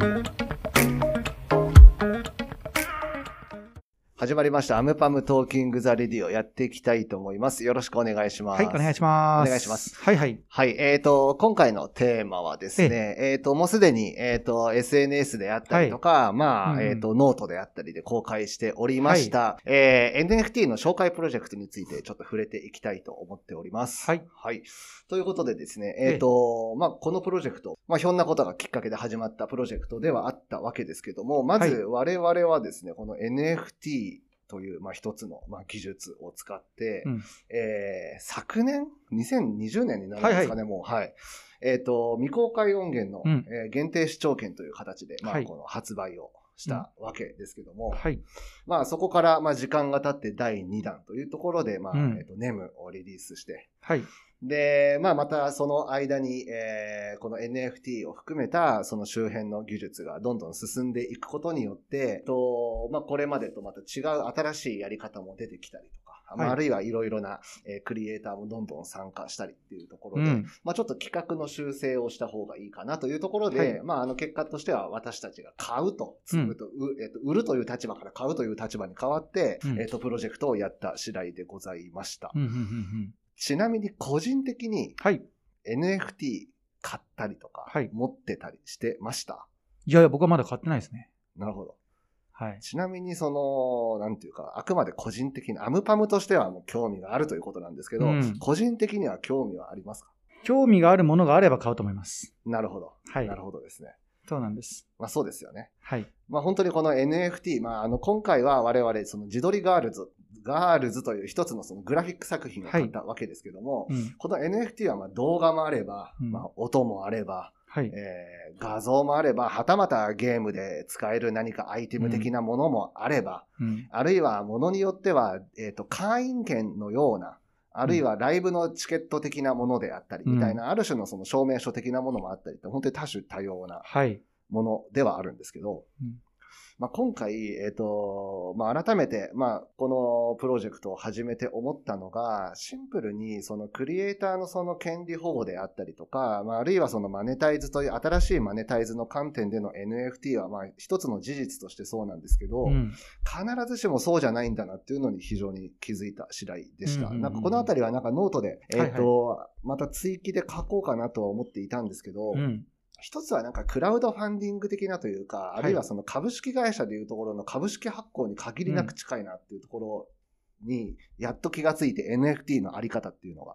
Thank you. 始まりました。アムパムトーキングザレディをやっていきたいと思います。よろしくお願いします。はい、お願いします。お願いします。はいはい。はい。えっ、と、今回のテーマはですね、えっ、と、もうすでに、えっ、と、SNS であったりとか、まあ、うんうんえっ、と、ノートであったりで公開しておりました、えー NFT の紹介プロジェクトについてちょっと触れていきたいと思っております。はい。はい。ということでですね、えっ、と、まあ、このプロジェクト、まあ、ひょんなことがきっかけで始まったプロジェクトではあったわけですけども、まず我々はですね、この NFT という、まあ、一つの、まあ、技術を使って、うんえー昨年 ?2020 年になるんですかね、もう。はい。えっ、と、未公開音源の、うんえー限定視聴権という形で、まあ、はいこの発売をしたわけですけども、はい。まあ、そこから、まあ、時間が経って第2弾というところで、まあ、うんえっ、と、ネムをリリースして、はい。で、まあ、またその間に、えーこの NFT を含めたその周辺の技術がどんどん進んでいくことによって、とまあ、これまでとまた違う新しいやり方も出てきたりとか、まあ、はいあるいはいろいろな、えークリエイターもどんどん参加したりっていうところで、うん。まあ、ちょっと企画の修正をした方がいいかなというところで、はいまあ、あの結果としては私たちが買うと、積むと、うえっと売るという立場から買うという立場に変わって、うんえっとプロジェクトをやった次第でございました。うん。うん。うん。うん。ちなみに個人的にはい。NFT 買ったりとか、はい持ってたりしてました？いやいや、僕はまだ買ってないですね。なるほど。はい。ちなみにその、なんていうか、あくまで個人的に、アムパムとしてはもう興味があるということなんですけど、うん個人的には興味はありますか？興味があるものがあれば買うと思います。なるほど。はいなるほどですね。そうなんです。まあそうですよね。はい。まあ本当にこの NFT、まああの今回は我々その自撮りガールズ、ガールズという一つのそのグラフィック作品を買ったわけですけども、うん。この NFT はまあ動画もあれば、うんまあ音もあれば、はい。えー画像もあれば、はたまたゲームで使える何かアイテム的なものもあれば、うん。あるいはものによっては、えっ、と、会員権のような、あるいはライブのチケット的なものであったり、みたいな、ある種のその証明書的なものもあったりって、本当に多種多様なはい。ものではあるんですけど、うんまあ、今回、えっ、と、まあ、改めて、まあ、このプロジェクトを始めて思ったのが、シンプルに、そのクリエイターのその権利保護であったりとか、まあ、あるいはそのマネタイズという、新しいマネタイズの観点での NFT は、まあ、一つの事実としてそうなんですけど、うん。必ずしもそうじゃないんだなっていうのに非常に気づいた次第でした。うんうんうんなんかこのあたりはなんかノートで、えっ、はいはいと、また追記で書こうかなとは思っていたんですけど、うん。一つはなんかクラウドファンディング的なというか、いあるいはその株式会社でいうところの株式発行に限りなく近いなっていうところに、やっと気がついて NFT のあり方っていうのが。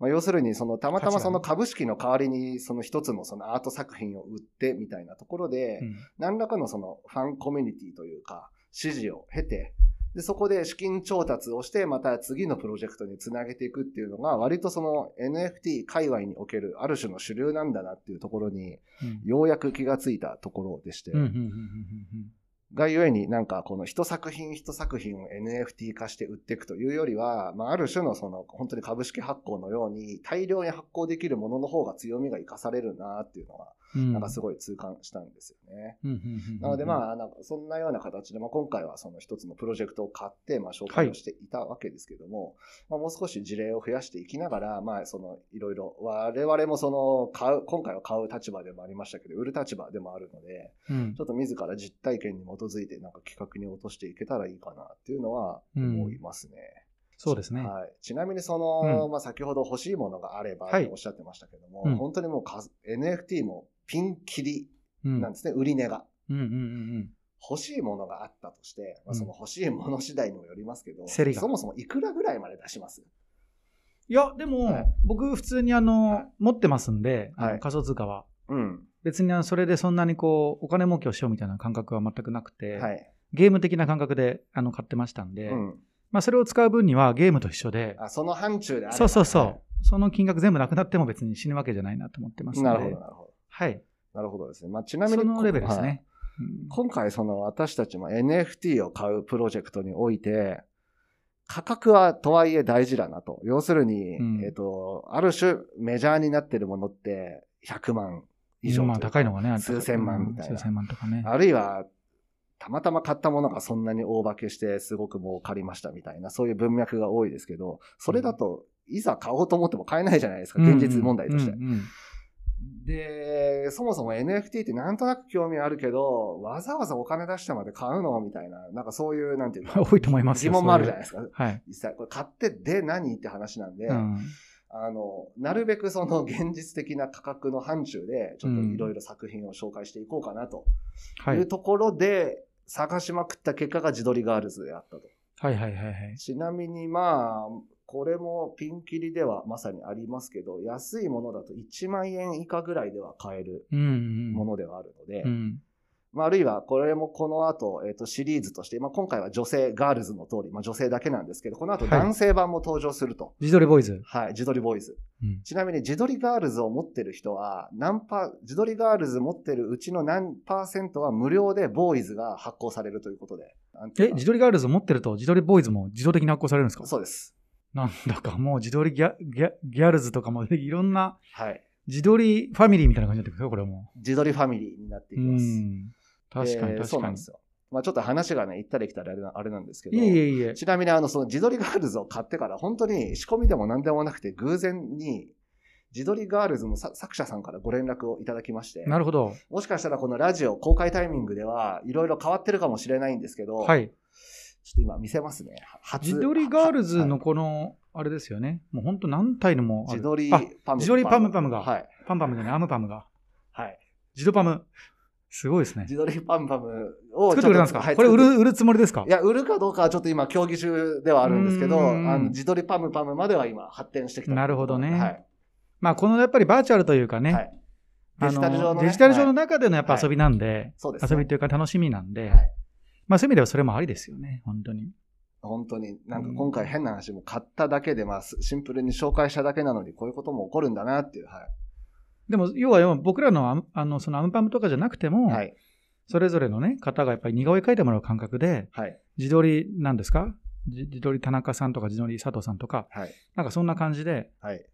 まあ、要するにそのたまたまその株式の代わりにその一つのそのアート作品を売ってみたいなところで、うん。何らかのそのファンコミュニティというか、支持を経て、で、そこで資金調達をして、また次のプロジェクトにつなげていくっていうのが、割とその NFT 界隈におけるある種の主流なんだなっていうところに、うん。ようやく気がついたところでして。がゆえになんかこの一作品一作品を NFT 化して売っていくというよりは、まあ、ある種のその本当に株式発行のように大量に発行できるものの方が強みが生かされるなっていうのが、うん。なんかすごい痛感したんですよね。うん。うん。なのでまあ、なんかそんなような形で、まあ、今回はその一つのプロジェクトを買って、まあ、紹介をしていたわけですけども、まあ、もう少し事例を増やしていきながら、まあ、そのいろいろ、我々もその買う、今回は買う立場でもありましたけど、売る立場でもあるので、うんちょっと自ら実体験に基づいてなんか企画に落としていけたらいいかなっていうのは思いますね。そうですね。はい、ちなみにその、うんまあ、先ほど欲しいものがあればはいとおっしゃってましたけども、うん本当にもうか NFT もピンキリうん。なんですね、売り値が。うん。うん。うん。欲しいものがあったとして、まあ、うんその欲しいもの次第にもよりますけど、競りがそもそもいくらぐらいまで出します？いや、でも、はい僕普通にあの、はい持ってますんで、はい仮想通貨は。うん。別にあのそれでそんなにこう、お金儲けをしようみたいな感覚は全くなくて、はい。ゲーム的な感覚であの買ってましたんで、うん。まあそれを使う分にはゲームと一緒で、あ、その範疇であればそうそうそう、その金額全部なくなっても別に死ぬわけじゃないなと思ってますので、なるほど、なるほど。はい。なるほどですね。まあ、ちなみに、そのレベルですはいね。うん今回その私たちも NFT を買うプロジェクトにおいて、価格はとはいえ大事だなと。要するに、うんえっ、と、ある種メジャーになってるものって100万以上まあ高いのがね、数千万みたいなうん数千万とかね。あるいは、たまたま買ったものがそんなに大化けしてすごく儲かりましたみたいな、そういう文脈が多いですけど、それだと、いざ買おうと思っても買えないじゃないですか、現実問題として。で、そもそも NFT ってなんとなく興味あるけど、わざわざお金出してまで買うの？みたいな、なんかそういう、なんていうか、多いと思いますよ。疑問もあるじゃないですか。はい。実際、これ買ってで何って話なんで、うん。あの、なるべくその現実的な価格の範疇で、ちょっといろいろ作品を紹介していこうかなとはいい。うところで、探しまくった結果が自撮りガールズであったと。はいはいはいはい。ちなみにまあ、これもピンキリではまさにありますけど、安いものだと1万円以下ぐらいでは買える。ものではあるので、うん。まあ、あるいはこれもこの後、えっ、と、シリーズとして、まあ、今回は女性、ガールズの通り、まあ、女性だけなんですけど、この後はい男性版も登場すると。自撮りボーイズ。はい、自撮りボーイズ。うん。ちなみに自撮りガールズを持ってる人は、何パ、自撮りガールズ持ってるうちの何パーセントは無料でボーイズが発行されるということで。え、自撮りガールズを持ってると、自撮りボーイズも自動的に発行されるんですか？そうです。なんだかもう自撮りギャギャギャルズとかもいろんなはい。自撮りファミリーみたいな感じになってくるよ、これも。自撮りファミリーになっていうきうます。ん。確かにで確かに。そうなんですよ。まあちょっと話がね、行ったり来たりあれなあれなんですけど。いえいえいえ。ちなみにあの、その自撮りガールズを買ってから、本当に仕込みでも何でもなくて、偶然に、自撮りガールズのさ作者さんからご連絡をいただきまして、なるほど。もしかしたらこのラジオ公開タイミングではいろいろ変わってるかもしれないんですけど、はい。ちょっと今見せますね。初自撮りガールズのはいこの、あれですよね。もう本当何体のも自撮りあパム自撮りパムパムがはい。パンパムじゃない、アムパムが。はい。自撮パム。すごいですね。自撮りパムパムを作ってくれたんですか、はいこれ売る、売るつもりですか？いや、売るかどうかはちょっと今競技中ではあるんですけど、あの自撮りパムパムまでは今発展してきた。なるほどねはい。まあ、このやっぱりバーチャルというかね、はい。あデジタル上の、ね。デジタル上のはい中でのやっぱ遊びなんで、そうですね遊びというか楽しみなんで、はいまあそういう意味ではそれもありですよね、本当に。本当に、なんか今回変な話も買っただけで、まあシンプルに紹介しただけなのにこういうことも起こるんだなっていう。はでも、要は要は僕らのあのそのアムパムとかじゃなくても、い。はい。それぞれのね、方がやっぱり似顔絵描いてもらう感覚で、はい。自撮りなんですか？自自撮り田中さんとか自撮り佐藤さんとか、はい。なんかそんな感じで、はい。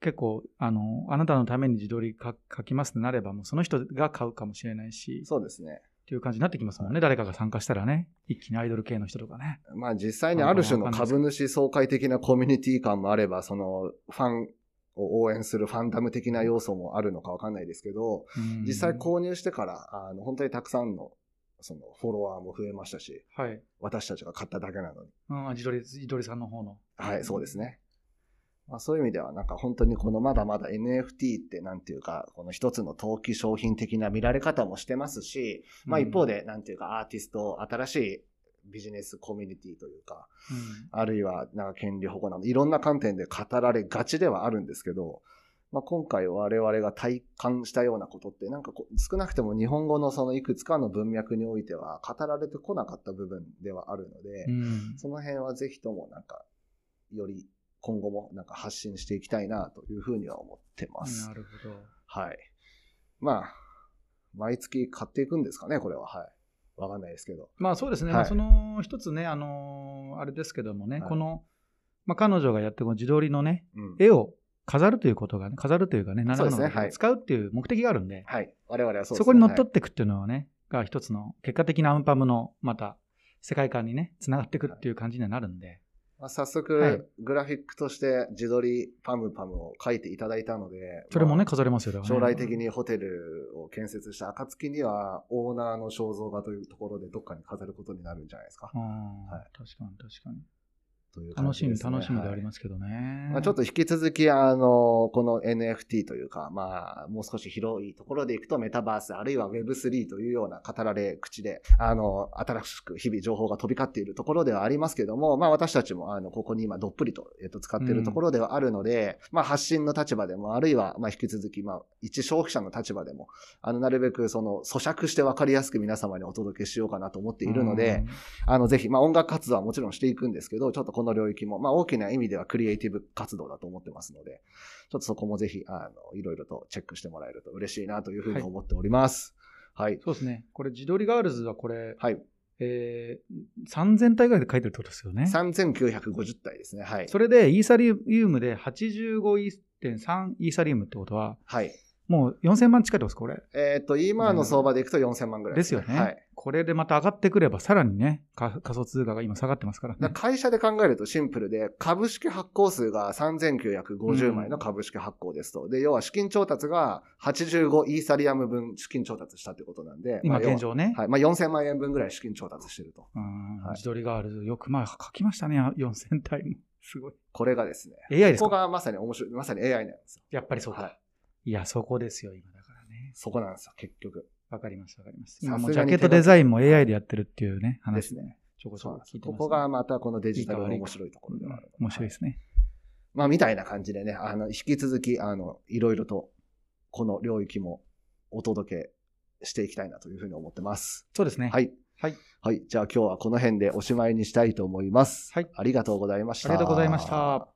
結構、あの、あなたのために自撮りか書きますってなれば、もうその人が買うかもしれないし、そうですね。っていう感じになってきますもんね。誰かが参加したらね。一気にアイドル系の人とかね。まあ実際にある種の株主総会的なコミュニティ感もあれば、そのファンを応援するファンダム的な要素もあるのかわかんないですけど、うん実際購入してから、あの、本当にたくさんの、そのフォロワーも増えましたし、はい。私たちが買っただけなのに。うん、自撮り、自撮りさんの方の。はい、そうですね。まあ、そういう意味では、なんか本当にこのまだまだ NFT ってなんていうか、この一つの投機商品的な見られ方もしてますし、まあ一方で、でなんていうかアーティスト、新しいビジネスコミュニティというか、うん。あるいはなんか権利保護など、いろんな観点で語られがちではあるんですけど、まあ、今回我々が体感したようなことって、なんか少なくとも日本語のそのいくつかの文脈においては語られてこなかった部分ではあるので、うん。その辺はぜひともなんか、より今後もなんか発信していきたいなというふうには思ってます。なるほど。はい。まあ、毎月買っていくんですかね、これは。はい。わかんないですけど。まあそうですね。はいまあその一つね、あのーあれですけどもね、はいこの、まあ彼女がやってるこの自撮りのね、うん。絵を飾るということがね、飾るというかね、何らかのねはい使うっていう目的があるんで、はい。我々はそうですね。そこに乗っ取はいっていくっていうのはね、が一つの結果的なアンパムのまた世界観にね、つながっていくっていう感じにはなるんで、まあ、早速、はいグラフィックとして自撮りパムパムを書いていただいたので、それもね、まあ飾れますよ、ね将来的にホテルを建設した暁には、オーナーの肖像画というところでどっかに飾ることになるんじゃないですか。はい確かに確かに。という感楽しみ、じですね。楽しみであはいりますけどね。まあ、ちょっと引き続き、あの、この NFT というか、まあ、もう少し広いところでいくと、メタバース、あるいは Web3 というような語られ口で、あの、新しく日々情報が飛び交っているところではありますけども、まあ私たちも、あの、ここに今どっぷりと、えっと、使っているところではあるので、まあ発信の立場でも、あるいは、まあ引き続き、まあ、一消費者の立場でも、あの、なるべくその、咀嚼して分かりやすく皆様にお届けしようかなと思っているので、、あの、ぜひ、まあ音楽活動はもちろんしていくんですけど、ちょっとこの領域も、まあ大きな意味ではクリエイティブ活動だと思ってますので、ちょっとそこもぜひ、あの、いろいろとチェックしてもらえると嬉しいなというふうに思っております。はい。そうですね。これ、自撮りガールズはこれ、はい。えー、3000体ぐらいで書いてるってことですよね。3950体ですね。はい。それで、イーサリウムで85.3イーサリウムってことは、はい。もう4000万近いですか、これ？えっ、と、今の相場でいくと4000万ぐらいですよね。はい。これでまた上がってくれば、さらにね、か仮想通貨が今下がってますからね。だから会社で考えるとシンプルで、株式発行数が3950枚の株式発行ですと。で、要は資金調達が85イーサリアム分資金調達したってことなんで、今現状ね。はい。まあ4000万円分ぐらい資金調達してると。うんはい自撮りガールズ、よく前書きましたね、4000体も。すごい。これがですね、AI ですここかがまさに面白い、まさに AI なんですよ。やっぱりそうか。はいい、や、そこですよ、今だからね。そこなんですよ、結局。わかります、わかります。今もうジャケットデザインも AI でやってるっていうね、話ですね。ちょこちょこ聞いてます、ここがまたこのデジタルの面白いところではある。面白いですね。まあ、みたいな感じでね、あの、引き続き、あの、いろいろと、この領域もお届けしていきたいなというふうに思ってます。そうですね。。はいい。はい。はい。じゃあ今日はこの辺でおしまいにしたいと思います。はいありがとうございました。ありがとうございました。